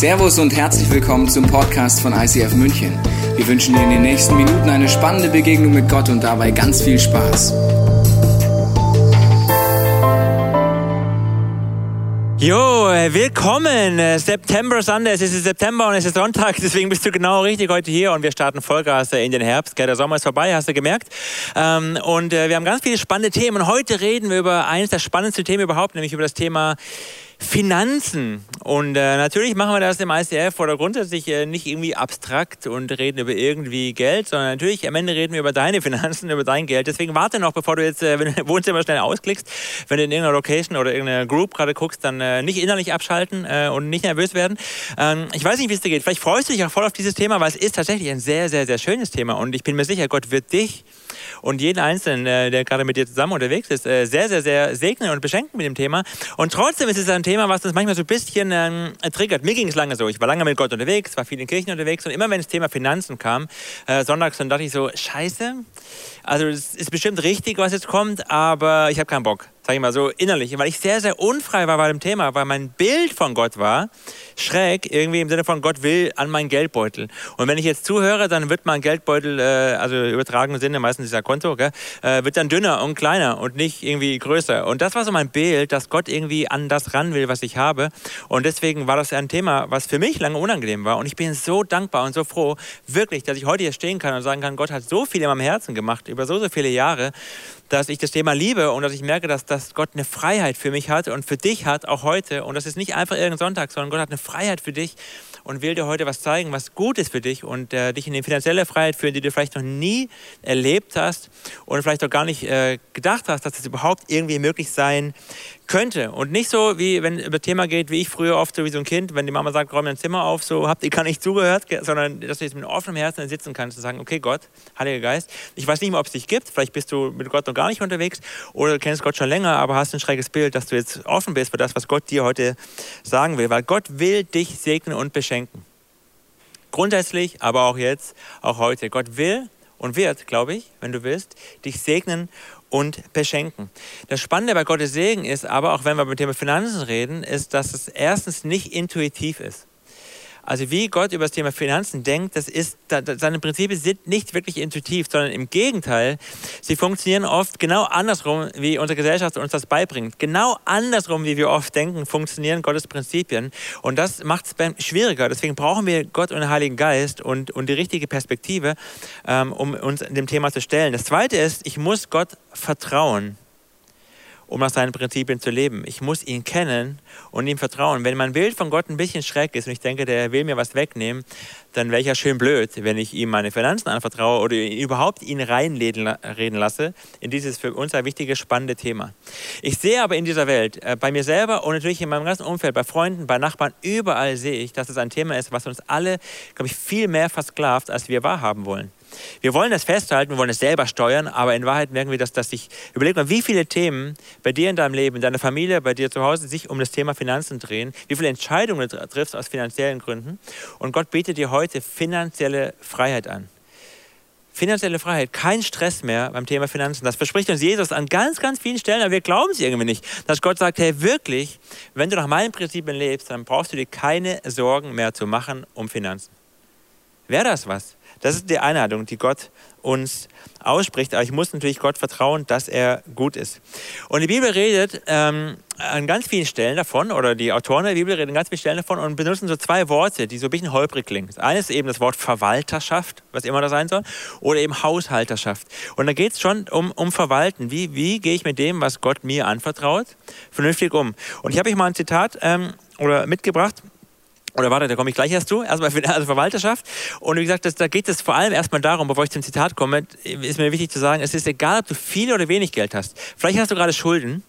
Servus und herzlich willkommen zum Podcast von ICF München. Wir wünschen dir in den nächsten Minuten eine spannende Begegnung mit Gott und dabei ganz viel Spaß. Jo, willkommen. September Sunday. Es ist September und es ist Sonntag, deswegen bist du genau richtig heute hier und wir starten Vollgas in den Herbst. Der Sommer ist vorbei, hast du gemerkt. Ähm, und äh, wir haben ganz viele spannende Themen. Und heute reden wir über eines der spannendsten Themen überhaupt, nämlich über das Thema Finanzen. Und äh, natürlich machen wir das im ICF oder grundsätzlich äh, nicht irgendwie abstrakt und reden über irgendwie Geld, sondern natürlich am Ende reden wir über deine Finanzen, über dein Geld. Deswegen warte noch, bevor du jetzt, äh, wenn du Wohnzimmer schnell ausklickst, wenn du in irgendeiner Location oder irgendeiner Group gerade guckst, dann äh, nicht innerlich abschalten äh, und nicht nervös werden. Ähm, ich weiß nicht, wie es dir geht. Vielleicht freust du dich auch voll auf dieses Thema, weil es ist tatsächlich ein sehr, sehr, sehr schönes Thema. Und ich bin mir sicher, Gott wird dich und jeden Einzelnen, äh, der gerade mit dir zusammen unterwegs ist, äh, sehr, sehr, sehr segnen und beschenken mit dem Thema. Und trotzdem ist es ein Thema, was uns manchmal so ein bisschen ähm, triggert. Mir ging es lange so. Ich war lange mit Gott unterwegs, war viel in Kirchen unterwegs und immer wenn das Thema Finanzen kam, äh, sonntags, dann dachte ich so, scheiße, also es ist bestimmt richtig, was jetzt kommt, aber ich habe keinen Bock sage ich mal so innerlich, weil ich sehr, sehr unfrei war bei dem Thema, weil mein Bild von Gott war schräg, irgendwie im Sinne von Gott will an meinen Geldbeutel. Und wenn ich jetzt zuhöre, dann wird mein Geldbeutel, äh, also übertragenen Sinne, meistens ist ja Konto, gell, äh, wird dann dünner und kleiner und nicht irgendwie größer. Und das war so mein Bild, dass Gott irgendwie an das ran will, was ich habe. Und deswegen war das ein Thema, was für mich lange unangenehm war. Und ich bin so dankbar und so froh, wirklich, dass ich heute hier stehen kann und sagen kann, Gott hat so viel in meinem Herzen gemacht, über so, so viele Jahre, dass ich das Thema liebe und dass ich merke, dass, dass Gott eine Freiheit für mich hat und für dich hat, auch heute. Und das ist nicht einfach irgendein Sonntag, sondern Gott hat eine Freiheit für dich und will dir heute was zeigen, was gut ist für dich und äh, dich in die finanzielle Freiheit führen, die du vielleicht noch nie erlebt hast und vielleicht auch gar nicht äh, gedacht hast, dass das überhaupt irgendwie möglich sein könnte. Und nicht so, wie wenn über Thema geht, wie ich früher oft so wie so ein Kind, wenn die Mama sagt, räum dein Zimmer auf, so habt ihr gar nicht zugehört, sondern dass du jetzt mit offenem Herzen sitzen kannst und sagen, okay Gott, Heiliger Geist, ich weiß nicht mehr, ob es dich gibt, vielleicht bist du mit Gott noch gar nicht unterwegs oder du kennst Gott schon länger, aber hast ein schräges Bild, dass du jetzt offen bist für das, was Gott dir heute sagen will, weil Gott will dich segnen und beschenken. Grundsätzlich, aber auch jetzt, auch heute. Gott will und wird, glaube ich, wenn du willst, dich segnen und beschenken. Das Spannende bei Gottes Segen ist aber, auch wenn wir dem Thema Finanzen reden, ist, dass es erstens nicht intuitiv ist. Also wie Gott über das Thema Finanzen denkt, das ist, seine Prinzipien sind nicht wirklich intuitiv, sondern im Gegenteil, sie funktionieren oft genau andersrum, wie unsere Gesellschaft uns das beibringt. Genau andersrum, wie wir oft denken, funktionieren Gottes Prinzipien. Und das macht es schwieriger. Deswegen brauchen wir Gott und den Heiligen Geist und, und die richtige Perspektive, ähm, um uns dem Thema zu stellen. Das Zweite ist, ich muss Gott vertrauen um nach seinen Prinzipien zu leben. Ich muss ihn kennen und ihm vertrauen. Wenn mein Bild von Gott ein bisschen schräg ist und ich denke, der will mir was wegnehmen, dann wäre ich ja schön blöd, wenn ich ihm meine Finanzen anvertraue oder überhaupt ihn reinreden lasse in dieses für uns ein wichtiges, spannende Thema. Ich sehe aber in dieser Welt, äh, bei mir selber und natürlich in meinem ganzen Umfeld, bei Freunden, bei Nachbarn, überall sehe ich, dass es ein Thema ist, was uns alle, glaube ich, viel mehr versklavt, als wir wahrhaben wollen. Wir wollen das festhalten, wir wollen es selber steuern, aber in Wahrheit merken wir, dass, dass sich, überleg mal, wie viele Themen bei dir in deinem Leben, in deiner Familie, bei dir zu Hause sich um das Thema Finanzen drehen, wie viele Entscheidungen du triffst aus finanziellen Gründen. Und Gott bietet dir heute finanzielle Freiheit an. Finanzielle Freiheit, kein Stress mehr beim Thema Finanzen. Das verspricht uns Jesus an ganz, ganz vielen Stellen, aber wir glauben es irgendwie nicht. Dass Gott sagt, hey, wirklich, wenn du nach meinen Prinzipien lebst, dann brauchst du dir keine Sorgen mehr zu machen um Finanzen. Wäre das was? Das ist die Einladung, die Gott uns ausspricht. Aber ich muss natürlich Gott vertrauen, dass er gut ist. Und die Bibel redet ähm, an ganz vielen Stellen davon, oder die Autoren der Bibel reden an ganz vielen Stellen davon und benutzen so zwei Worte, die so ein bisschen holprig klingen. Das eine ist eben das Wort Verwalterschaft, was immer das sein soll, oder eben Haushalterschaft. Und da geht es schon um, um Verwalten. Wie, wie gehe ich mit dem, was Gott mir anvertraut, vernünftig um? Und ich habe euch mal ein Zitat ähm, oder mitgebracht oder warte, da komme ich gleich erst zu. Erstmal für die Verwalterschaft. Und wie gesagt, das, da geht es vor allem erstmal darum, bevor ich zum Zitat komme, ist mir wichtig zu sagen, es ist egal, ob du viel oder wenig Geld hast. Vielleicht hast du gerade Schulden.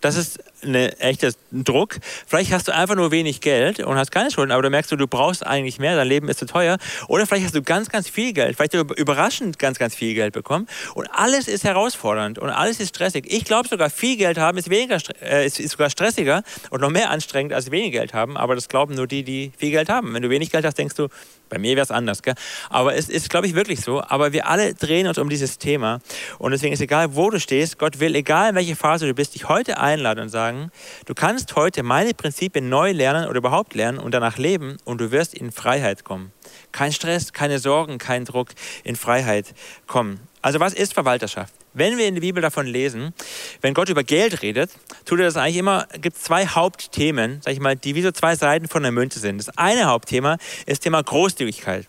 Das ist ein echter Druck. Vielleicht hast du einfach nur wenig Geld und hast keine Schulden, aber du merkst, du, brauchst eigentlich mehr, dein Leben ist zu teuer. Oder vielleicht hast du ganz, ganz viel Geld, vielleicht überraschend ganz, ganz viel Geld bekommen und alles ist herausfordernd und alles ist stressig. Ich glaube sogar, viel Geld haben ist, weniger, äh, ist sogar stressiger und noch mehr anstrengend als wenig Geld haben, aber das glauben nur die, die viel Geld haben. Wenn du wenig Geld hast, denkst du, bei mir wäre es anders, gell? aber es ist, glaube ich, wirklich so. Aber wir alle drehen uns um dieses Thema und deswegen ist egal, wo du stehst, Gott will, egal in welcher Phase du bist, dich heute einladen und sagen, sagen, du kannst heute meine Prinzipien neu lernen oder überhaupt lernen und danach leben und du wirst in Freiheit kommen. Kein Stress, keine Sorgen, kein Druck, in Freiheit kommen. Also was ist Verwalterschaft? Wenn wir in der Bibel davon lesen, wenn Gott über Geld redet, tut er das eigentlich immer, gibt es zwei Hauptthemen, sag ich mal, die wie so zwei Seiten von der Münze sind. Das eine Hauptthema ist Thema Großzügigkeit.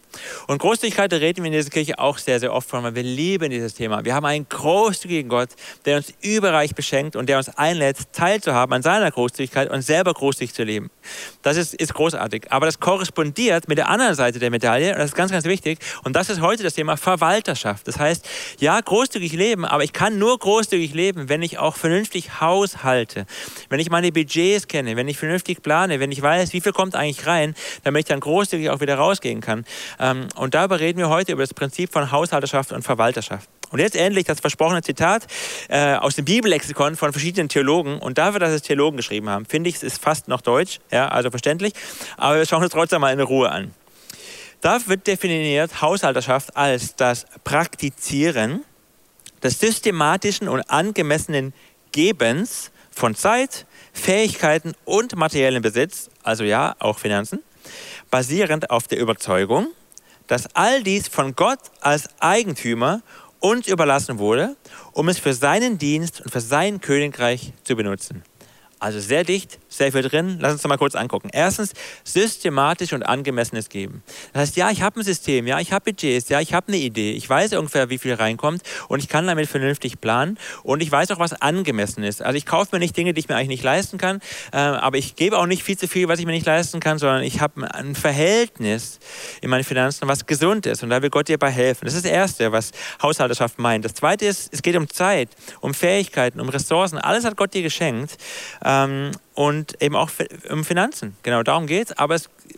Und Großzügigkeit, da reden wir in dieser Kirche auch sehr, sehr oft von, weil wir lieben dieses Thema. Wir haben einen großzügigen Gott, der uns überreich beschenkt und der uns einlädt, teilzuhaben an seiner Großzügigkeit und selber großzügig zu leben. Das ist, ist großartig. Aber das korrespondiert mit der anderen Seite der Medaille und das ist ganz, ganz wichtig. Und das ist heute das Thema Verwalterschaft. Das heißt, ja, großzügig leben, aber ich kann nur großzügig leben, wenn ich auch vernünftig haushalte, wenn ich meine Budgets kenne, wenn ich vernünftig plane, wenn ich weiß, wie viel kommt eigentlich rein, damit ich dann großzügig auch wieder rausgehen kann. Ähm, und darüber reden wir heute über das Prinzip von Haushalterschaft und Verwalterschaft. Und jetzt endlich das versprochene Zitat äh, aus dem Bibellexikon von verschiedenen Theologen. Und dafür, dass es Theologen geschrieben haben, finde ich, es ist fast noch deutsch, ja, also verständlich. Aber wir schauen uns trotzdem mal in Ruhe an. Da wird definiert Haushalterschaft als das Praktizieren des systematischen und angemessenen Gebens von Zeit, Fähigkeiten und materiellen Besitz, also ja, auch Finanzen, basierend auf der Überzeugung, dass all dies von Gott als Eigentümer uns überlassen wurde, um es für seinen Dienst und für sein Königreich zu benutzen. Also sehr dicht, sehr viel drin. Lass uns das mal kurz angucken. Erstens, systematisch und angemessenes Geben. Das heißt, ja, ich habe ein System, ja, ich habe Budgets, ja, ich habe eine Idee. Ich weiß ungefähr, wie viel reinkommt und ich kann damit vernünftig planen und ich weiß auch, was angemessen ist. Also ich kaufe mir nicht Dinge, die ich mir eigentlich nicht leisten kann, äh, aber ich gebe auch nicht viel zu viel, was ich mir nicht leisten kann, sondern ich habe ein Verhältnis in meinen Finanzen, was gesund ist und da will Gott dir bei helfen. Das ist das Erste, was Haushalterschaft meint. Das Zweite ist, es geht um Zeit, um Fähigkeiten, um Ressourcen. Alles hat Gott dir geschenkt ähm, und eben auch um Finanzen. Genau darum geht es. Aber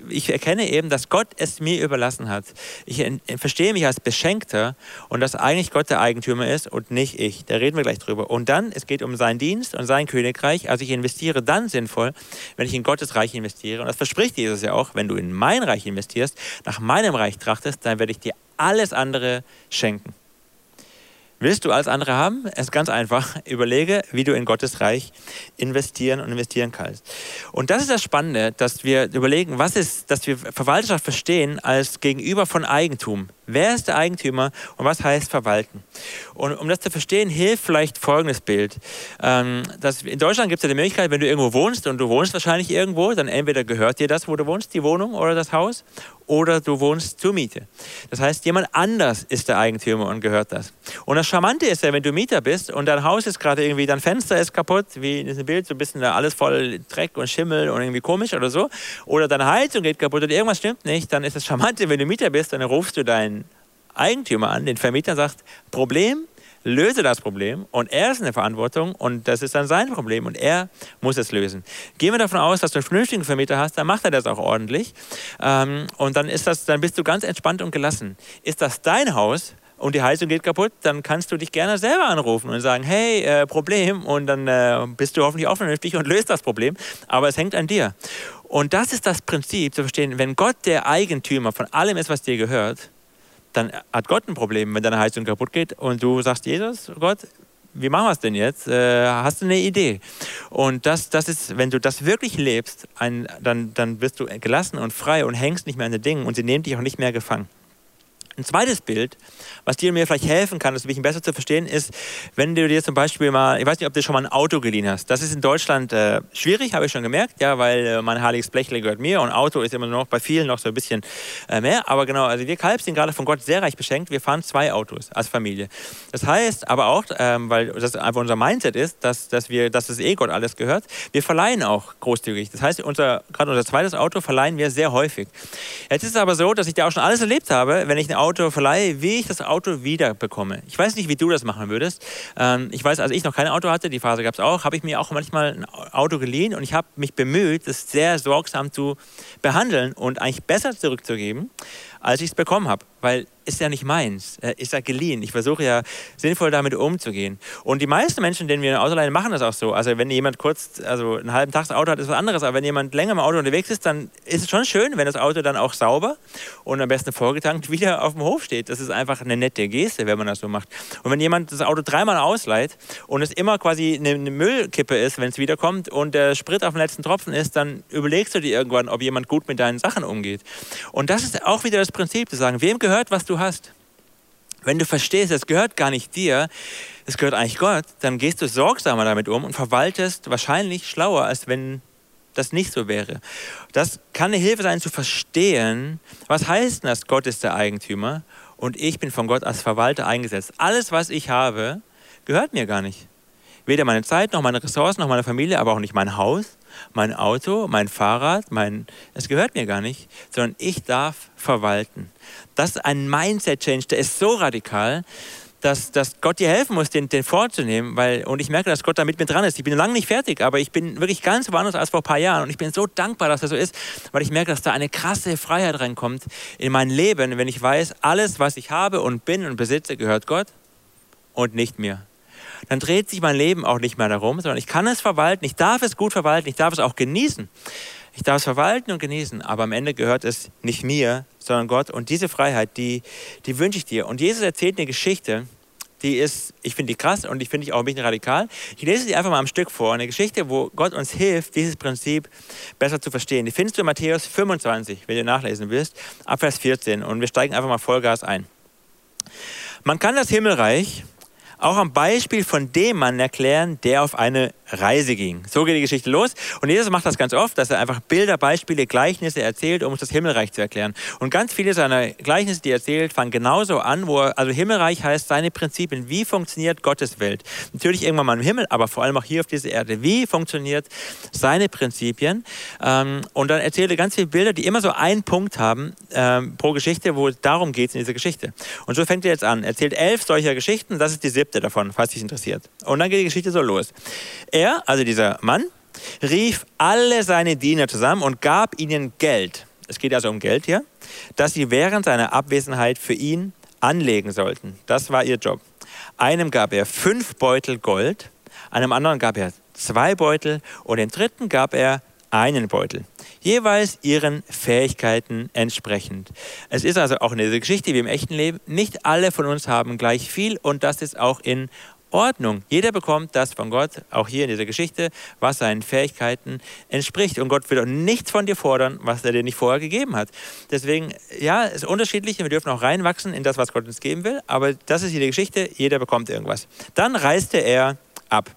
ich erkenne eben, dass Gott es mir überlassen hat. Ich verstehe mich als Beschenkter und dass eigentlich Gott der Eigentümer ist und nicht ich. Da reden wir gleich drüber. Und dann, es geht um seinen Dienst und sein Königreich. Also ich investiere dann sinnvoll, wenn ich in Gottes Reich investiere. Und das verspricht Jesus ja auch, wenn du in mein Reich investierst, nach meinem Reich trachtest, dann werde ich dir alles andere schenken. Willst du alles andere haben? Es ist ganz einfach. Überlege, wie du in Gottes Reich investieren und investieren kannst. Und das ist das Spannende, dass wir überlegen, was ist, dass wir Verwalterschaft verstehen als Gegenüber von Eigentum. Wer ist der Eigentümer und was heißt verwalten? Und um das zu verstehen, hilft vielleicht folgendes Bild. Ähm, dass in Deutschland gibt es ja die Möglichkeit, wenn du irgendwo wohnst und du wohnst wahrscheinlich irgendwo, dann entweder gehört dir das, wo du wohnst, die Wohnung oder das Haus, oder du wohnst zur Miete. Das heißt, jemand anders ist der Eigentümer und gehört das. Und das Charmante ist ja, wenn du Mieter bist und dein Haus ist gerade irgendwie, dein Fenster ist kaputt, wie in diesem Bild, so ein bisschen alles voll Dreck und Schimmel und irgendwie komisch oder so, oder deine Heizung geht kaputt oder irgendwas stimmt nicht, dann ist das Charmante, wenn du Mieter bist, dann rufst du deinen Eigentümer an, den Vermieter, sagt, Problem, löse das Problem und er ist in der Verantwortung und das ist dann sein Problem und er muss es lösen. Gehen wir davon aus, dass du einen vernünftigen Vermieter hast, dann macht er das auch ordentlich ähm, und dann ist das, dann bist du ganz entspannt und gelassen. Ist das dein Haus? Und die Heizung geht kaputt, dann kannst du dich gerne selber anrufen und sagen, hey, äh, Problem. Und dann äh, bist du hoffentlich auch vernünftig und löst das Problem. Aber es hängt an dir. Und das ist das Prinzip zu verstehen, wenn Gott der Eigentümer von allem ist, was dir gehört, dann hat Gott ein Problem, wenn deine Heizung kaputt geht und du sagst, Jesus, Gott, wie machen wir es denn jetzt? Äh, hast du eine Idee? Und das, das ist, wenn du das wirklich lebst, ein, dann, dann wirst du gelassen und frei und hängst nicht mehr an den Dingen und sie nehmen dich auch nicht mehr gefangen. Ein zweites Bild, was dir mir vielleicht helfen kann, das ein bisschen besser zu verstehen, ist, wenn du dir zum Beispiel mal, ich weiß nicht, ob du schon mal ein Auto geliehen hast. Das ist in Deutschland äh, schwierig, habe ich schon gemerkt, ja, weil äh, mein heiliges Blechle gehört mir und Auto ist immer noch bei vielen noch so ein bisschen äh, mehr. Aber genau, also wir Kalb sind gerade von Gott sehr reich beschenkt. Wir fahren zwei Autos als Familie. Das heißt aber auch, ähm, weil das einfach unser Mindset ist, dass, dass wir, dass es eh Gott alles gehört, wir verleihen auch großzügig. Das heißt, unser, gerade unser zweites Auto verleihen wir sehr häufig. Jetzt ist es aber so, dass ich da auch schon alles erlebt habe, wenn ich ein Auto Auto verleihe, wie ich das Auto wieder bekomme. Ich weiß nicht, wie du das machen würdest. Ähm, ich weiß, als ich noch kein Auto hatte, die Phase gab es auch, habe ich mir auch manchmal ein Auto geliehen und ich habe mich bemüht, das sehr sorgsam zu behandeln und eigentlich besser zurückzugeben, als ich es bekommen habe, weil ist ja nicht meins, ist ja geliehen. Ich versuche ja sinnvoll damit umzugehen. Und die meisten Menschen, denen wir ein Auto machen das auch so. Also wenn jemand kurz, also einen halben Tag das Auto hat, ist was anderes. Aber wenn jemand länger im Auto unterwegs ist, dann ist es schon schön, wenn das Auto dann auch sauber und am besten vorgetankt wieder auf dem Hof steht. Das ist einfach eine nette Geste, wenn man das so macht. Und wenn jemand das Auto dreimal ausleiht und es immer quasi eine, eine Müllkippe ist, wenn es wiederkommt und der Sprit auf dem letzten Tropfen ist, dann überlegst du dir irgendwann, ob jemand gut mit deinen Sachen umgeht. Und das ist auch wieder das Prinzip, zu sagen, wem gehört, was du hast. Wenn du verstehst, es gehört gar nicht dir, es gehört eigentlich Gott, dann gehst du sorgsamer damit um und verwaltest wahrscheinlich schlauer, als wenn das nicht so wäre. Das kann eine Hilfe sein zu verstehen, was heißt denn das, Gott ist der Eigentümer und ich bin von Gott als Verwalter eingesetzt. Alles, was ich habe, gehört mir gar nicht. Weder meine Zeit, noch meine Ressourcen, noch meine Familie, aber auch nicht mein Haus, mein Auto, mein Fahrrad, mein, es gehört mir gar nicht, sondern ich darf verwalten. Das ist ein Mindset-Change, der ist so radikal, dass, dass Gott dir helfen muss, den, den vorzunehmen. Weil, und ich merke, dass Gott da mit mir dran ist. Ich bin lange nicht fertig, aber ich bin wirklich ganz woanders als vor ein paar Jahren. Und ich bin so dankbar, dass das so ist, weil ich merke, dass da eine krasse Freiheit reinkommt in mein Leben, wenn ich weiß, alles, was ich habe und bin und besitze, gehört Gott und nicht mir dann dreht sich mein Leben auch nicht mehr darum, sondern ich kann es verwalten, ich darf es gut verwalten, ich darf es auch genießen. Ich darf es verwalten und genießen, aber am Ende gehört es nicht mir, sondern Gott. Und diese Freiheit, die, die wünsche ich dir. Und Jesus erzählt eine Geschichte, die ist, ich finde die krass und ich finde die auch ein bisschen radikal. Ich lese sie einfach mal am Stück vor. Eine Geschichte, wo Gott uns hilft, dieses Prinzip besser zu verstehen. Die findest du in Matthäus 25, wenn du nachlesen willst, ab Vers 14. Und wir steigen einfach mal Vollgas ein. Man kann das Himmelreich auch am Beispiel von dem Mann erklären, der auf eine Reise ging. So geht die Geschichte los. Und Jesus macht das ganz oft, dass er einfach Bilder, Beispiele, Gleichnisse erzählt, um uns das Himmelreich zu erklären. Und ganz viele seiner Gleichnisse, die er erzählt, fangen genauso an, wo er, also Himmelreich heißt seine Prinzipien. Wie funktioniert Gottes Welt? Natürlich irgendwann mal im Himmel, aber vor allem auch hier auf dieser Erde. Wie funktioniert seine Prinzipien? Ähm, und dann erzählt er ganz viele Bilder, die immer so einen Punkt haben ähm, pro Geschichte, wo es darum geht in dieser Geschichte. Und so fängt er jetzt an. Er erzählt elf solcher Geschichten. Das ist die siebte davon, falls dich interessiert. Und dann geht die Geschichte so los. Er, also dieser Mann, rief alle seine Diener zusammen und gab ihnen Geld. Es geht also um Geld hier, das sie während seiner Abwesenheit für ihn anlegen sollten. Das war ihr Job. Einem gab er fünf Beutel Gold, einem anderen gab er zwei Beutel und dem dritten gab er einen Beutel, jeweils ihren Fähigkeiten entsprechend. Es ist also auch eine Geschichte wie im echten Leben. Nicht alle von uns haben gleich viel und das ist auch in Ordnung. Jeder bekommt das von Gott, auch hier in dieser Geschichte, was seinen Fähigkeiten entspricht. Und Gott will auch nichts von dir fordern, was er dir nicht vorher gegeben hat. Deswegen, ja, es ist unterschiedlich. Wir dürfen auch reinwachsen in das, was Gott uns geben will. Aber das ist hier die Geschichte. Jeder bekommt irgendwas. Dann reiste er ab.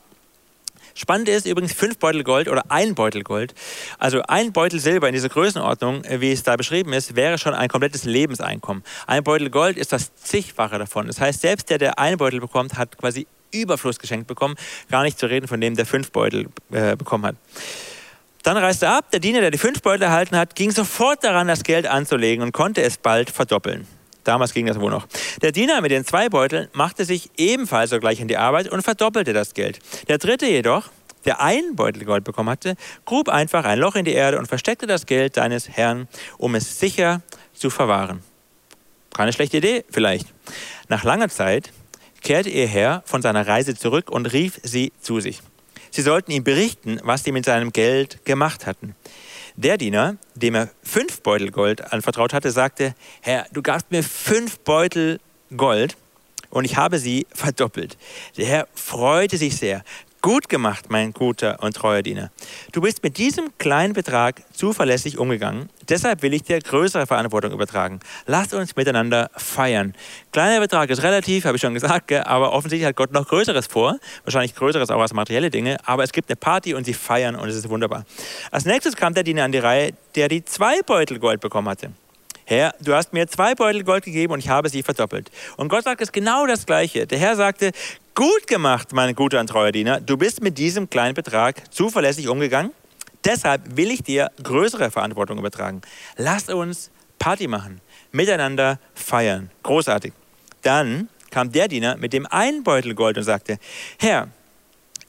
Spannend ist übrigens fünf Beutel Gold oder ein Beutel Gold. Also ein Beutel Silber in dieser Größenordnung, wie es da beschrieben ist, wäre schon ein komplettes Lebenseinkommen. Ein Beutel Gold ist das zigfache davon. Das heißt, selbst der, der einen Beutel bekommt, hat quasi Überfluss geschenkt bekommen. Gar nicht zu reden von dem, der fünf Beutel äh, bekommen hat. Dann reiste er ab. Der Diener, der die fünf Beutel erhalten hat, ging sofort daran, das Geld anzulegen und konnte es bald verdoppeln. Damals ging das wohl noch. Der Diener mit den zwei Beuteln machte sich ebenfalls sogleich in die Arbeit und verdoppelte das Geld. Der dritte jedoch, der einen Beutel Gold bekommen hatte, grub einfach ein Loch in die Erde und versteckte das Geld seines Herrn, um es sicher zu verwahren. Keine schlechte Idee, vielleicht. Nach langer Zeit kehrte ihr Herr von seiner Reise zurück und rief sie zu sich. Sie sollten ihm berichten, was sie mit seinem Geld gemacht hatten. Der Diener, dem er fünf Beutel Gold anvertraut hatte, sagte, Herr, du gabst mir fünf Beutel Gold und ich habe sie verdoppelt. Der Herr freute sich sehr. Gut gemacht, mein guter und treuer Diener. Du bist mit diesem kleinen Betrag zuverlässig umgegangen. Deshalb will ich dir größere Verantwortung übertragen. Lass uns miteinander feiern. Kleiner Betrag ist relativ, habe ich schon gesagt, aber offensichtlich hat Gott noch Größeres vor. Wahrscheinlich Größeres auch als materielle Dinge. Aber es gibt eine Party und sie feiern und es ist wunderbar. Als nächstes kam der Diener an die Reihe, der die zwei Beutel Gold bekommen hatte. Herr, du hast mir zwei Beutel Gold gegeben und ich habe sie verdoppelt. Und Gott sagt es genau das Gleiche. Der Herr sagte, gut gemacht, mein guter und treuer Diener. Du bist mit diesem kleinen Betrag zuverlässig umgegangen. Deshalb will ich dir größere Verantwortung übertragen. Lass uns Party machen, miteinander feiern. Großartig. Dann kam der Diener mit dem einen Beutel Gold und sagte, Herr,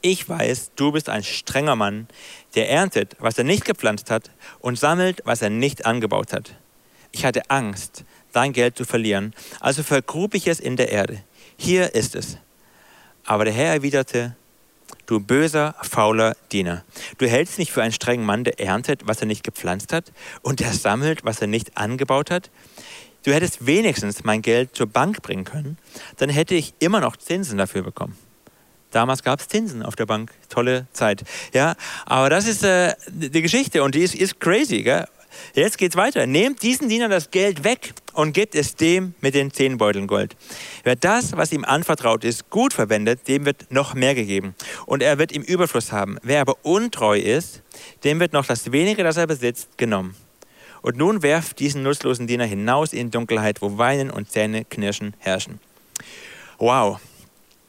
ich weiß, du bist ein strenger Mann, der erntet, was er nicht gepflanzt hat und sammelt, was er nicht angebaut hat. ich hatte Angst, dein Geld zu verlieren, also vergrub ich es in der Erde. Hier ist es. Aber der Herr erwiderte, du böser, fauler Diener, du hältst mich für einen strengen Mann, der erntet, was er nicht gepflanzt hat, und der sammelt, was er nicht angebaut hat. Du hättest wenigstens mein Geld zur Bank bringen können, dann hätte ich immer noch Zinsen dafür bekommen. Damals gab es Zinsen auf der Bank, tolle Zeit. Ja, aber das ist äh, die Geschichte und die ist, ist crazy. Gell? Jetzt geht's weiter. Nehmt diesen Diener das Geld weg und gebt es dem mit den zehn Beuteln Gold. Wer das, was ihm anvertraut ist, gut verwendet, dem wird noch mehr gegeben. Und er wird im Überfluss haben. Wer aber untreu ist, dem wird noch das wenige, das er besitzt, genommen. Und nun werft diesen nutzlosen Diener hinaus in Dunkelheit, wo Weinen und Zähne knirschen herrschen. Wow,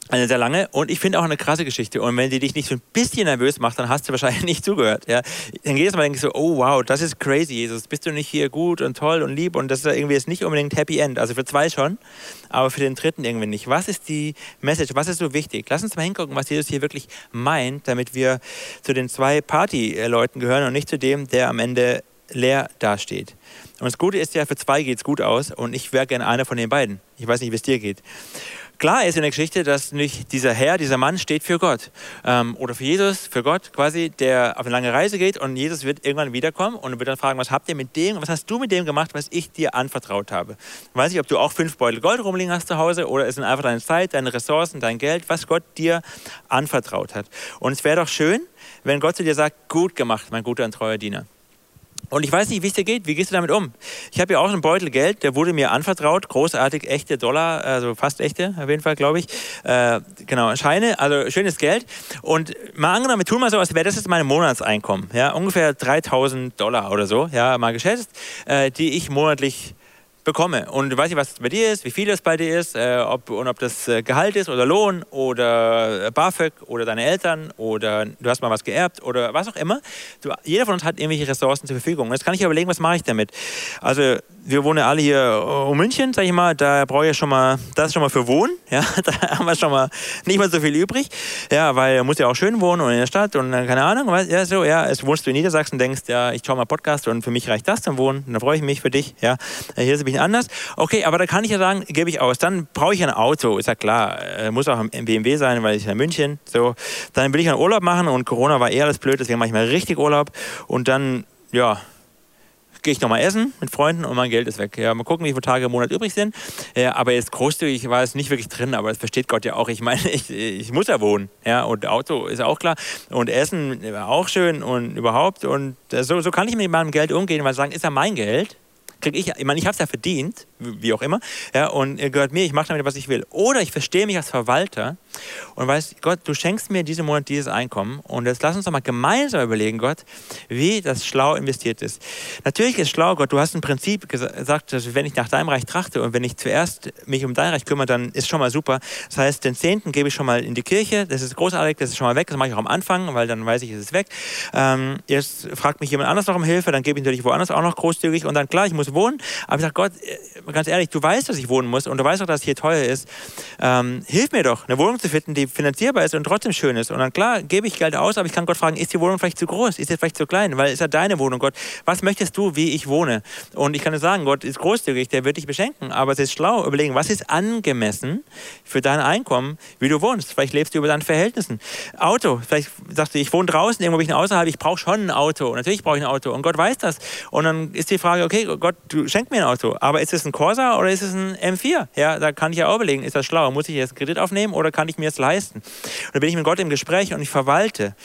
eine sehr lange und ich finde auch eine krasse Geschichte. Und wenn die dich nicht so ein bisschen nervös macht, dann hast du wahrscheinlich nicht zugehört. Ja? Dann jedes Mal denke ich so, oh wow, das ist crazy, Jesus. Bist du nicht hier gut und toll und lieb? Und das ist irgendwie jetzt nicht unbedingt Happy End. Also für zwei schon, aber für den dritten irgendwie nicht. Was ist die Message? Was ist so wichtig? Lass uns mal hingucken, was Jesus hier wirklich meint, damit wir zu den zwei Party-Leuten gehören und nicht zu dem, der am Ende leer dasteht. Und das Gute ist ja, für zwei geht es gut aus und ich wäre gerne einer von den beiden. Ich weiß nicht, wie es dir geht. Klar ist in der Geschichte, dass nicht dieser Herr, dieser Mann steht für Gott ähm, oder für Jesus, für Gott quasi, der auf eine lange Reise geht und Jesus wird irgendwann wiederkommen und wird dann fragen, was habt ihr mit dem, was hast du mit dem gemacht, was ich dir anvertraut habe? Ich weiß nicht, ob du auch fünf Beutel Gold rumliegen hast zu Hause oder es sind einfach deine Zeit, deine Ressourcen, dein Geld, was Gott dir anvertraut hat. Und es wäre doch schön, wenn Gott zu dir sagt, gut gemacht, mein guter und treuer Diener. Und ich weiß nicht, wie es dir geht. Wie gehst du damit um? Ich habe ja auch einen Beutel Geld, der wurde mir anvertraut. Großartig, echte Dollar, also fast echte, auf jeden Fall, glaube ich. Äh, genau, Scheine, also schönes Geld. Und mal angenommen, wir tun mal so, als wäre das jetzt mein Monatseinkommen. Ja, ungefähr 3000 Dollar oder so, ja, mal geschätzt, äh, die ich monatlich bekomme. Und du weißt nicht, was bei dir ist, wie viel es bei dir ist, äh, ob, und ob das äh, Gehalt ist oder Lohn oder äh, BAföG oder deine Eltern oder du hast mal was geerbt oder was auch immer. Du, jeder von uns hat irgendwelche Ressourcen zur Verfügung. jetzt kann ich überlegen, was mache ich damit. Also wir wohnen alle hier um München, sag ich mal, da brauche ich schon mal, das schon mal für Wohnen, ja, da haben wir schon mal nicht mal so viel übrig, ja, weil muss ja auch schön wohnen und in der Stadt und keine Ahnung, ja, so, ja, es wohnst du in Niedersachsen, denkst, ja, ich schaue mal Podcast und für mich reicht das zum Wohnen, dann freue ich mich für dich, ja, hier ist es ein bisschen anders, okay, aber da kann ich ja sagen, gebe ich aus, dann brauche ich ein Auto, ist ja klar, äh, muss auch ein BMW sein, weil ich in München, so, dann will ich einen Urlaub machen und Corona war eher alles blöd, deswegen mache ich mal richtig Urlaub. Und dann, ja, gehe ich nochmal essen mit Freunden und mein Geld ist weg. Ja, mal gucken, wie viele Tage im Monat übrig sind. Ja, aber jetzt großzügig war es nicht wirklich drin, aber das versteht Gott ja auch. Ich meine, ich, ich muss ja wohnen. Ja, und Auto ist auch klar. Und Essen war auch schön und überhaupt. Und so, so kann ich mit meinem Geld umgehen, weil sagen, ist ja mein Geld kriege ich, ich meine, ich habe es ja verdient, wie auch immer, ja, und gehört mir, ich mache damit, was ich will. Oder ich verstehe mich als Verwalter und weiß, Gott, du schenkst mir diesen Monat dieses Einkommen und jetzt lass uns doch mal gemeinsam überlegen, Gott, wie das schlau investiert ist. Natürlich ist schlau, Gott, du hast ein Prinzip gesagt, dass wenn ich nach deinem Reich trachte und wenn ich zuerst mich um dein Reich kümmere, dann ist schon mal super. Das heißt, den Zehnten gebe ich schon mal in die Kirche, das ist großartig, das ist schon mal weg, das mache ich auch am Anfang, weil dann weiß ich, es ist weg. Ähm, jetzt fragt mich jemand anders noch um Hilfe, dann gebe ich natürlich woanders auch noch großzügig und dann klar, ich muss wohnen, aber ich sage, Gott, ganz ehrlich, du weißt, dass ich wohnen muss und du weißt auch, dass es hier teuer ist. Ähm, hilf mir doch, eine Wohnung zu finden, die finanzierbar ist und trotzdem schön ist. Und dann klar, gebe ich Geld aus, aber ich kann Gott fragen, ist die Wohnung vielleicht zu groß? Ist sie vielleicht zu klein? Weil es ist ja deine Wohnung, Gott. Was möchtest du, wie ich wohne? Und ich kann dir sagen, Gott ist großzügig, der wird dich beschenken. Aber es ist schlau, überlegen, was ist angemessen für dein Einkommen, wie du wohnst. Vielleicht lebst du über deinen Verhältnissen. Auto, vielleicht sagst du, ich wohne draußen, irgendwo bin ich außerhalb, ich brauche schon ein Auto. Natürlich brauche ich ein Auto. Und Gott weiß das. Und dann ist die Frage, okay, Gott, du schenkst mir ein Auto. Aber ist es ein Corsa oder ist es ein M4? Ja, da kann ich ja auch überlegen, ist das schlau? Muss ich jetzt Kredit aufnehmen oder kann ich mir es leisten? Und da bin ich mit Gott im Gespräch und ich verwalte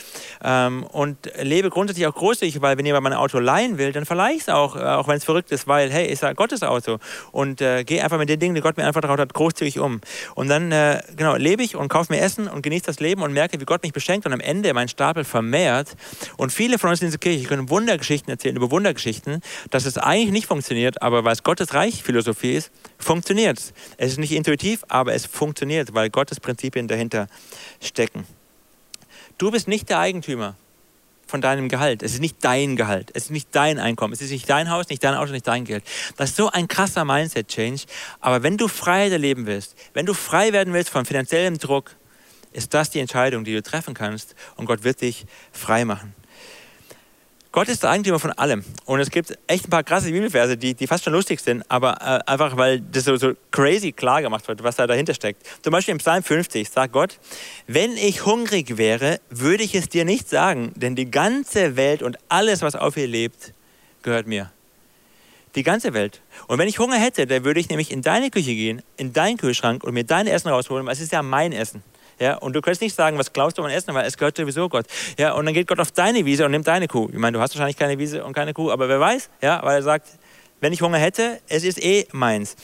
ähm, und lebe grundsätzlich auch großzügig, weil wenn jemand mein Auto leihen will, dann verleihe ich es auch, äh, auch wenn es verrückt ist, weil, hey, ist ja Gottes Auto. Und äh, gehe einfach mit den Dingen, die Gott mir anvertraut hat, großzügig um. Und dann, äh, genau, lebe ich und kaufe mir Essen und genieße das Leben und merke, wie Gott mich beschenkt und am Ende mein Stapel vermehrt. Und viele von uns in dieser Kirche können Wundergeschichten erzählen über Wundergeschichten, dass es eigentlich nicht funktioniert, aber weil es Gottes Reich Philosophie ist, funktioniert es. Ist nicht intuitiv, aber es funktioniert, weil Gottes Prinzipien dahinter stecken. Du bist nicht der Eigentümer von deinem Gehalt. Es ist nicht dein Gehalt. Es ist nicht dein Einkommen. Es ist nicht dein Haus, nicht dein Auto, nicht dein Geld. Das ist so ein krasser Mindset-Change. Aber wenn du Freiheit erleben willst, wenn du frei werden willst von finanziellem Druck, ist das die Entscheidung, die du treffen kannst und Gott wird dich frei machen. Gott ist der Eigentümer von allem. Und es gibt echt ein paar krasse Bibelverse, die, die fast schon lustig sind, aber äh, einfach, weil das so, so crazy klar gemacht wird, was da dahinter steckt. Zum Beispiel im Psalm 50 sagt Gott, wenn ich hungrig wäre, würde ich es dir nicht sagen, denn die ganze Welt und alles, was auf ihr lebt, gehört mir. Die ganze Welt. Und wenn ich Hunger hätte, dann würde ich nämlich in deine Küche gehen, in deinen Kühlschrank und mir dein Essen rausholen, weil es ist ja mein Essen. Ja, und du kannst nicht sagen, was glaubst du an Essen, weil es gehört sowieso Gott. Ja, und dann geht Gott auf deine Wiese und nimmt deine Kuh. Ich meine, du hast wahrscheinlich keine Wiese und keine Kuh, aber wer weiß, ja, weil er sagt, wenn ich Hunger hätte, es ist eh meins.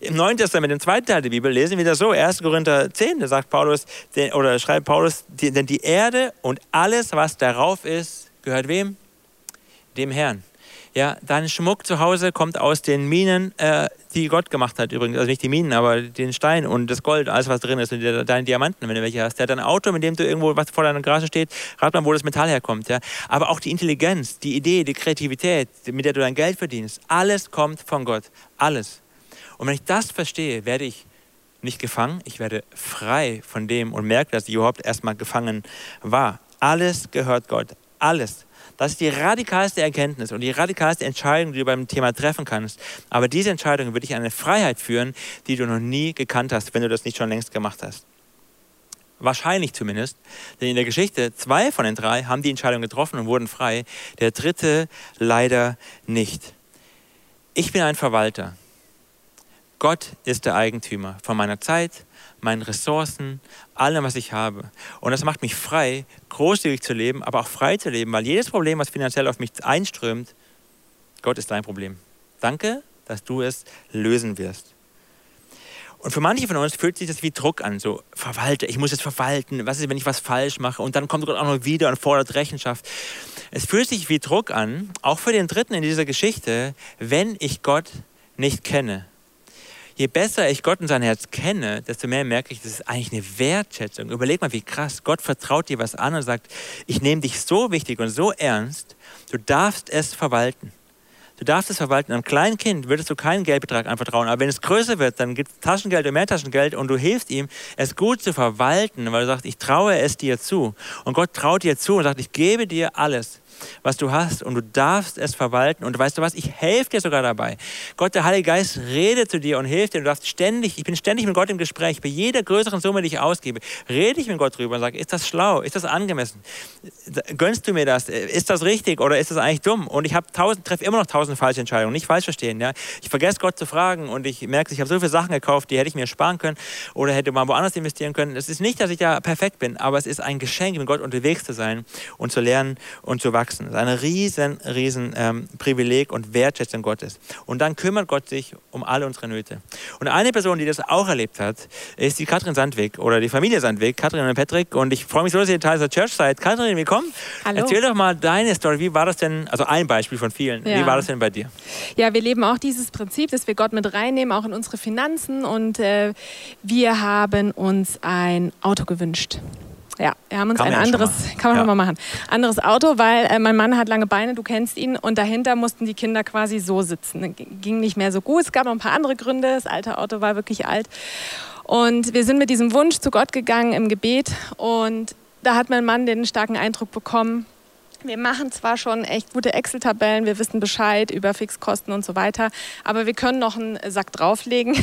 Im Neuen Testament, im zweiten Teil der Bibel, lesen wir das so, 1. Korinther 10, da sagt Paulus, oder schreibt Paulus, denn die Erde und alles, was darauf ist, gehört wem? Dem Herrn. Ja, dein Schmuck zu Hause kommt aus den Minen, äh, die Gott gemacht hat übrigens. Also nicht die Minen, aber den Stein und das Gold, alles was drin ist und deine Diamanten, wenn du welche hast. Der hat ein Auto, mit dem du irgendwo was vor deiner Garage steht, rat mal, wo das Metall herkommt. Ja. Aber auch die Intelligenz, die Idee, die Kreativität, mit der du dein Geld verdienst, alles kommt von Gott. Alles. Und wenn ich das verstehe, werde ich nicht gefangen, ich werde frei von dem und merke, dass ich überhaupt erstmal gefangen war. Alles gehört Gott. Alles. Das ist die radikalste Erkenntnis und die radikalste Entscheidung, die du beim Thema treffen kannst. Aber diese Entscheidung wird dich in eine Freiheit führen, die du noch nie gekannt hast, wenn du das nicht schon längst gemacht hast. Wahrscheinlich zumindest, denn in der Geschichte zwei von den drei haben die Entscheidung getroffen und wurden frei, der dritte leider nicht. Ich bin ein Verwalter. Gott ist der Eigentümer von meiner Zeit, meinen Ressourcen, allem, was ich habe. Und das macht mich frei, großzügig zu leben, aber auch frei zu leben, weil jedes Problem, was finanziell auf mich einströmt, Gott ist dein Problem. Danke, dass du es lösen wirst. Und für manche von uns fühlt sich das wie Druck an, so verwalte, ich muss jetzt verwalten, was ist, wenn ich was falsch mache und dann kommt Gott auch noch wieder und fordert Rechenschaft. Es fühlt sich wie Druck an, auch für den Dritten in dieser Geschichte, wenn ich Gott nicht kenne je besser ich Gott und sein Herz kenne, desto mehr merke ich, das ist eigentlich eine Wertschätzung. Überleg mal, wie krass. Gott vertraut dir was an und sagt, ich nehme dich so wichtig und so ernst, du darfst es verwalten. Du darfst es verwalten. Einem kleinen Kind würdest du keinen Geldbetrag anvertrauen. Aber wenn es größer wird, dann gibt es Taschengeld und mehr Taschengeld und du hilfst ihm, es gut zu verwalten, weil du sagst, ich traue es dir zu. Und Gott traut dir zu und sagt, ich gebe dir alles was du hast und du darfst es verwalten. Und weißt du was, ich helfe dir sogar dabei. Gott, der Heilige Geist, redet zu dir und hilft dir. Du darfst ständig, ich bin ständig mit Gott im Gespräch. Bei jeder größeren Summe, die ich ausgebe, rede ich mit Gott drüber und sage, ist das schlau? Ist das angemessen? Gönnst du mir das? Ist das richtig oder ist das eigentlich dumm? Und ich treffe immer noch tausend falsche Entscheidungen. Nicht falsch verstehen. Ja? Ich vergesse Gott zu fragen und ich merke, ich habe so viele Sachen gekauft, die hätte ich mir sparen können oder hätte mal woanders investieren können. Es ist nicht, dass ich da perfekt bin, aber es ist ein Geschenk, mit Gott unterwegs zu sein und zu lernen und zu wachsen wachsen. Das ist ein riesen, riesen ähm, Privileg und Wertschätzung Gottes. Und dann kümmert Gott sich um alle unsere Nöte. Und eine Person, die das auch erlebt hat, ist die Katrin Sandwig oder die Familie Sandwig, Katrin und Patrick. Und ich freue mich so, dass ihr Teil der Church seid. Katrin, willkommen. Hallo. Erzähl doch mal deine Story. Wie war das denn, also ein Beispiel von vielen, ja. wie war das denn bei dir? Ja, wir leben auch dieses Prinzip, dass wir Gott mit reinnehmen, auch in unsere Finanzen. Und äh, wir haben uns ein Auto gewünscht. Ja, wir haben uns kann ein anderes, kann man ja. mal machen, anderes Auto, weil äh, mein Mann hat lange Beine, du kennst ihn, und dahinter mussten die Kinder quasi so sitzen. Ging nicht mehr so gut. Es gab noch ein paar andere Gründe. Das alte Auto war wirklich alt. Und wir sind mit diesem Wunsch zu Gott gegangen im Gebet. Und da hat mein Mann den starken Eindruck bekommen, wir machen zwar schon echt gute Excel-Tabellen, wir wissen Bescheid über Fixkosten und so weiter, aber wir können noch einen Sack drauflegen.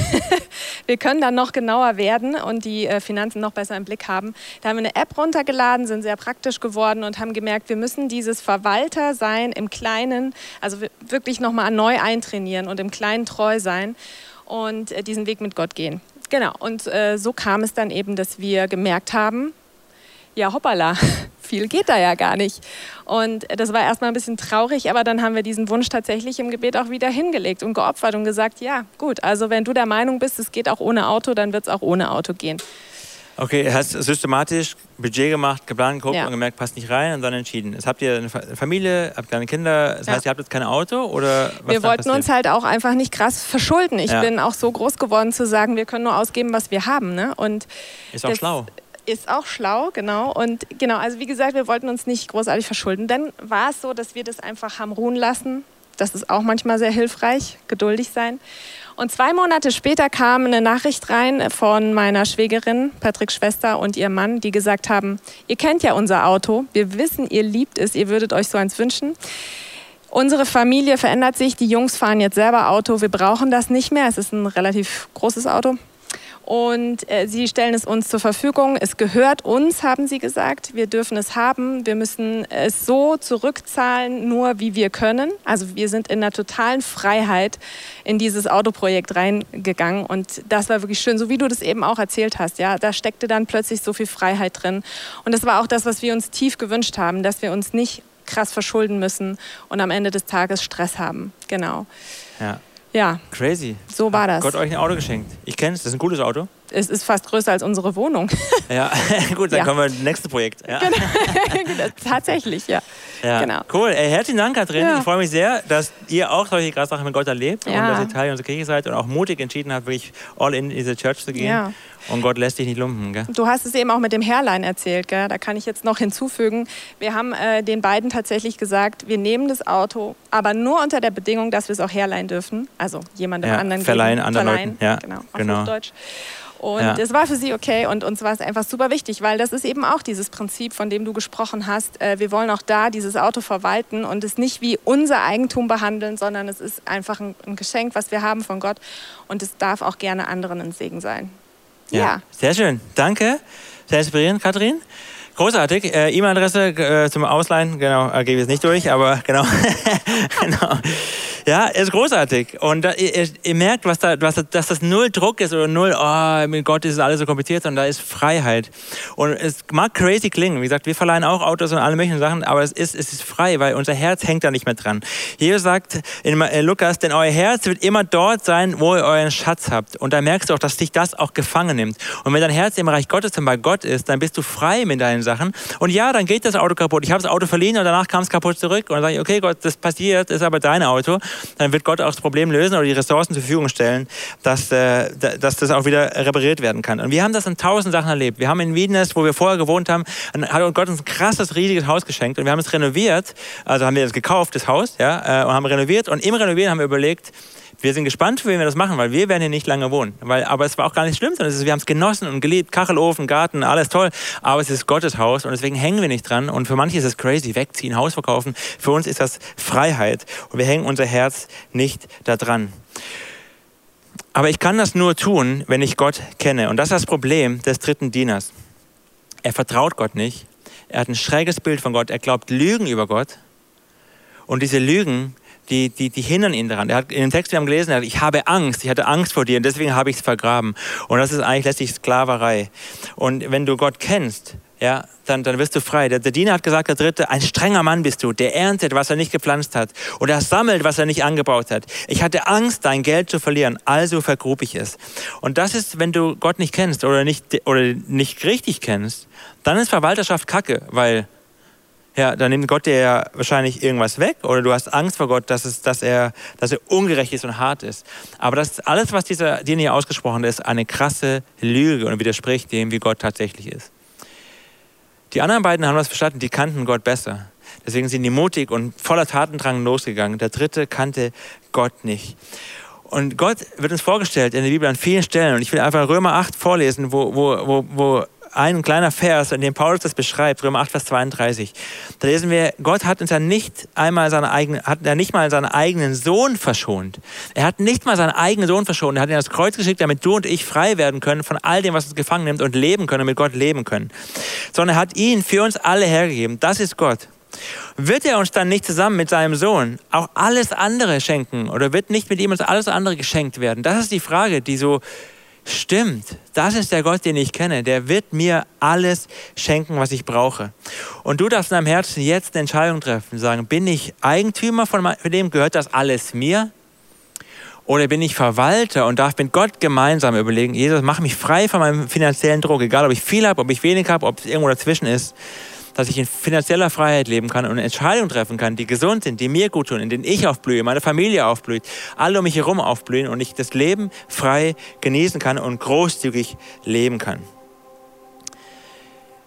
wir können dann noch genauer werden und die äh, Finanzen noch besser im Blick haben. Da haben wir eine App runtergeladen, sind sehr praktisch geworden und haben gemerkt, wir müssen dieses Verwalter sein im Kleinen, also wirklich nochmal neu eintrainieren und im Kleinen treu sein und äh, diesen Weg mit Gott gehen. Genau, und äh, so kam es dann eben, dass wir gemerkt haben, ja hoppala, viel geht da ja gar nicht. Und das war erstmal ein bisschen traurig, aber dann haben wir diesen Wunsch tatsächlich im Gebet auch wieder hingelegt und geopfert und gesagt, ja gut, also wenn du der Meinung bist, es geht auch ohne Auto, dann wird es auch ohne Auto gehen. Okay, hast systematisch Budget gemacht, geplant, geguckt ja. und gemerkt, passt nicht rein und dann entschieden. Jetzt habt ihr eine Familie, habt kleine Kinder, das ja. heißt, ihr habt jetzt kein Auto oder was Wir wollten passiert? uns halt auch einfach nicht krass verschulden. Ich ja. bin auch so groß geworden zu sagen, wir können nur ausgeben, was wir haben. Ne? Und ist auch schlau ist auch schlau, genau. Und genau, also wie gesagt, wir wollten uns nicht großartig verschulden. Dann war es so, dass wir das einfach haben ruhen lassen. Das ist auch manchmal sehr hilfreich, geduldig sein. Und zwei Monate später kam eine Nachricht rein von meiner Schwägerin, Patricks Schwester und ihrem Mann, die gesagt haben, ihr kennt ja unser Auto, wir wissen, ihr liebt es, ihr würdet euch so eins wünschen. Unsere Familie verändert sich, die Jungs fahren jetzt selber Auto, wir brauchen das nicht mehr, es ist ein relativ großes Auto und äh, sie stellen es uns zur Verfügung. Es gehört uns, haben sie gesagt. Wir dürfen es haben. Wir müssen es so zurückzahlen, nur wie wir können. Also wir sind in einer totalen Freiheit in dieses Autoprojekt reingegangen und das war wirklich schön, so wie du das eben auch erzählt hast. Ja, da steckte dann plötzlich so viel Freiheit drin und das war auch das, was wir uns tief gewünscht haben, dass wir uns nicht krass verschulden müssen und am Ende des Tages Stress haben. Genau. Ja. Ja. Crazy. So war das. Gott euch ein Auto geschenkt. Ich kenne es, das ist ein cooles Auto. Es ist fast größer als unsere Wohnung. Ja, gut, dann ja. kommen wir zum nächsten Projekt. Ja. Genau. Tatsächlich, ja. ja. Genau. Cool. Ey, herzlichen Dank, Katrin. Ich freue mich sehr, dass ihr auch solche krasse Sachen mit Gott erlebt und dass ihr Teil unserer Kirche seid und auch mutig entschieden habt, wirklich all in diese Church zu gehen. Und Gott lässt dich nicht lumpen. Gell? Du hast es eben auch mit dem Hairline erzählt. Gell? Da kann ich jetzt noch hinzufügen. Wir haben äh, den beiden tatsächlich gesagt, wir nehmen das Auto, aber nur unter der Bedingung, dass wir es auch herleihen dürfen. Also jemandem anderen verleihen. Anderen verleihen, Leuten. Ja, genau, auf genau. Hochdeutsch. Und ja. das war für sie okay und uns war es einfach super wichtig, weil das ist eben auch dieses Prinzip, von dem du gesprochen hast. Äh, wir wollen auch da dieses Auto verwalten und es nicht wie unser Eigentum behandeln, sondern es ist einfach ein, ein Geschenk, was wir haben von Gott und es darf auch gerne anderen ein Segen sein. Ja, ja. sehr schön. Danke. Sehr inspirierend, Kathrin. Großartig. Äh, E-Mail-Adresse äh, zum Ausleihen, genau, äh, gebe ich jetzt nicht durch, aber genau. genau. Ja, ist großartig. Und da, ihr, ihr, merkt, was da, was, dass das null Druck ist oder null, oh, mit Gott ist alles so kompliziert, sondern da ist Freiheit. Und es mag crazy klingen. Wie gesagt, wir verleihen auch Autos und alle möglichen Sachen, aber es ist, es ist frei, weil unser Herz hängt da nicht mehr dran. Jesus sagt in äh, Lukas, denn euer Herz wird immer dort sein, wo ihr euren Schatz habt. Und da merkst du auch, dass dich das auch gefangen nimmt. Und wenn dein Herz im Reich Gottes dann bei Gott ist, dann bist du frei mit deinen Sachen. Und ja, dann geht das Auto kaputt. Ich habe das Auto verliehen und danach kam es kaputt zurück. Und dann sage ich, okay, Gott, das passiert, ist aber dein Auto dann wird Gott auch das Problem lösen oder die Ressourcen zur Verfügung stellen, dass, äh, dass das auch wieder repariert werden kann. Und wir haben das in tausend Sachen erlebt. Wir haben in Wiedenest, wo wir vorher gewohnt haben, hat Gott uns ein krasses, riesiges Haus geschenkt und wir haben es renoviert, also haben wir das gekauft, das Haus, ja, äh, und haben renoviert und im Renovieren haben wir überlegt, wir sind gespannt, wie wir das machen, weil wir werden hier nicht lange wohnen. Weil, aber es war auch gar nicht schlimm, sondern ist, wir haben es genossen und geliebt. Kachelofen, Garten, alles toll. Aber es ist Gottes Haus und deswegen hängen wir nicht dran. Und für manche ist es crazy, wegziehen, Haus verkaufen. Für uns ist das Freiheit und wir hängen unser Herz nicht da dran. Aber ich kann das nur tun, wenn ich Gott kenne. Und das ist das Problem des dritten Dieners. Er vertraut Gott nicht. Er hat ein schräges Bild von Gott. Er glaubt Lügen über Gott. Und diese Lügen die, die, die hindern ihn daran. Er hat in dem Text, wir haben gelesen, er hat, ich habe Angst, ich hatte Angst vor dir und deswegen habe ich es vergraben. Und das ist eigentlich letztlich Sklaverei. Und wenn du Gott kennst, ja, dann, dann wirst du frei. Der, der Diener hat gesagt, der Dritte, ein strenger Mann bist du, der erntet, was er nicht gepflanzt hat und er sammelt, was er nicht angebaut hat. Ich hatte Angst, dein Geld zu verlieren, also vergrub ich es. Und das ist, wenn du Gott nicht kennst oder nicht, oder nicht richtig kennst, dann ist Verwalterschaft Kacke, weil ja, dann nimmt Gott dir ja wahrscheinlich irgendwas weg oder du hast Angst vor Gott, dass, es, dass, er, dass er ungerecht ist und hart ist. Aber das ist alles, was dieser Diener hier ausgesprochen ist eine krasse Lüge und widerspricht dem, wie Gott tatsächlich ist. Die anderen beiden haben das verstanden, die kannten Gott besser. Deswegen sind die mutig und voller Tatendrang losgegangen. Der dritte kannte Gott nicht. Und Gott wird uns vorgestellt in der Bibel an vielen Stellen. Und ich will einfach Römer 8 vorlesen, wo, wo, wo, wo ein kleiner Vers, in dem Paulus das beschreibt, Römer 8, Vers 32. Da lesen wir, Gott hat uns ja nicht einmal seine eigene, hat ja nicht mal seinen eigenen Sohn verschont. Er hat nicht mal seinen eigenen Sohn verschont. Er hat ihn das Kreuz geschickt, damit du und ich frei werden können von all dem, was uns gefangen nimmt und leben können und mit Gott leben können. Sondern er hat ihn für uns alle hergegeben. Das ist Gott. Wird er uns dann nicht zusammen mit seinem Sohn auch alles andere schenken oder wird nicht mit ihm uns alles andere geschenkt werden? Das ist die Frage, die so Stimmt, das ist der Gott, den ich kenne. Der wird mir alles schenken, was ich brauche. Und du darfst in deinem Herzen jetzt eine Entscheidung treffen. Sagen, bin ich Eigentümer von dem? Gehört das alles mir? Oder bin ich Verwalter und darf mit Gott gemeinsam überlegen, Jesus, mach mich frei von meinem finanziellen Druck, egal ob ich viel habe, ob ich wenig habe, ob es irgendwo dazwischen ist dass ich in finanzieller Freiheit leben kann und Entscheidungen treffen kann, die gesund sind, die mir gut tun, in denen ich aufblühe, meine Familie aufblüht, alle um mich herum aufblühen und ich das Leben frei genießen kann und großzügig leben kann.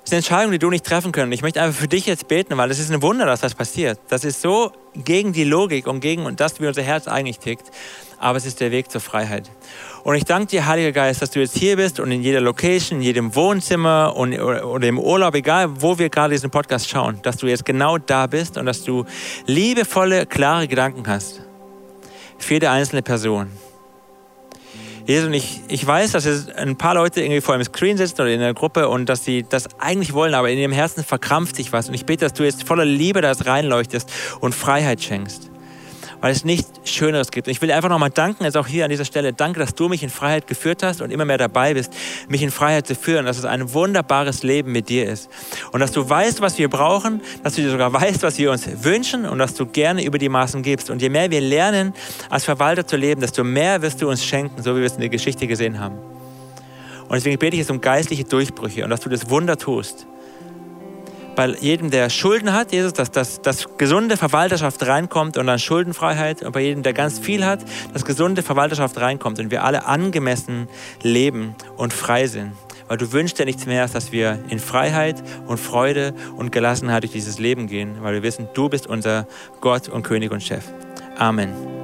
Das ist eine Entscheidung, die du nicht treffen können. Ich möchte einfach für dich jetzt beten, weil es ist ein Wunder, dass das passiert. Das ist so gegen die Logik und gegen das, wie unser Herz eigentlich tickt. Aber es ist der Weg zur Freiheit. Und ich danke dir, Heiliger Geist, dass du jetzt hier bist und in jeder Location, in jedem Wohnzimmer und, oder im Urlaub, egal wo wir gerade diesen Podcast schauen, dass du jetzt genau da bist und dass du liebevolle, klare Gedanken hast. Für jede einzelne Person. Jesus, und ich, ich weiß, dass jetzt ein paar Leute irgendwie vor einem Screen sitzen oder in einer Gruppe und dass sie das eigentlich wollen, aber in ihrem Herzen verkrampft sich was. Und ich bete, dass du jetzt voller Liebe das reinleuchtest und Freiheit schenkst weil es nichts Schöneres gibt. Und ich will einfach nochmal danken, jetzt auch hier an dieser Stelle, danke, dass du mich in Freiheit geführt hast und immer mehr dabei bist, mich in Freiheit zu führen, dass es ein wunderbares Leben mit dir ist. Und dass du weißt, was wir brauchen, dass du dir sogar weißt, was wir uns wünschen und dass du gerne über die Maßen gibst. Und je mehr wir lernen, als Verwalter zu leben, desto mehr wirst du uns schenken, so wie wir es in der Geschichte gesehen haben. Und deswegen bete ich jetzt um geistliche Durchbrüche und dass du das Wunder tust bei jedem, der Schulden hat, Jesus, dass, dass, dass gesunde Verwalterschaft reinkommt und dann Schuldenfreiheit. Und bei jedem, der ganz viel hat, dass gesunde Verwalterschaft reinkommt und wir alle angemessen leben und frei sind. Weil du wünschst ja nichts mehr, als dass wir in Freiheit und Freude und Gelassenheit durch dieses Leben gehen, weil wir wissen, du bist unser Gott und König und Chef. Amen.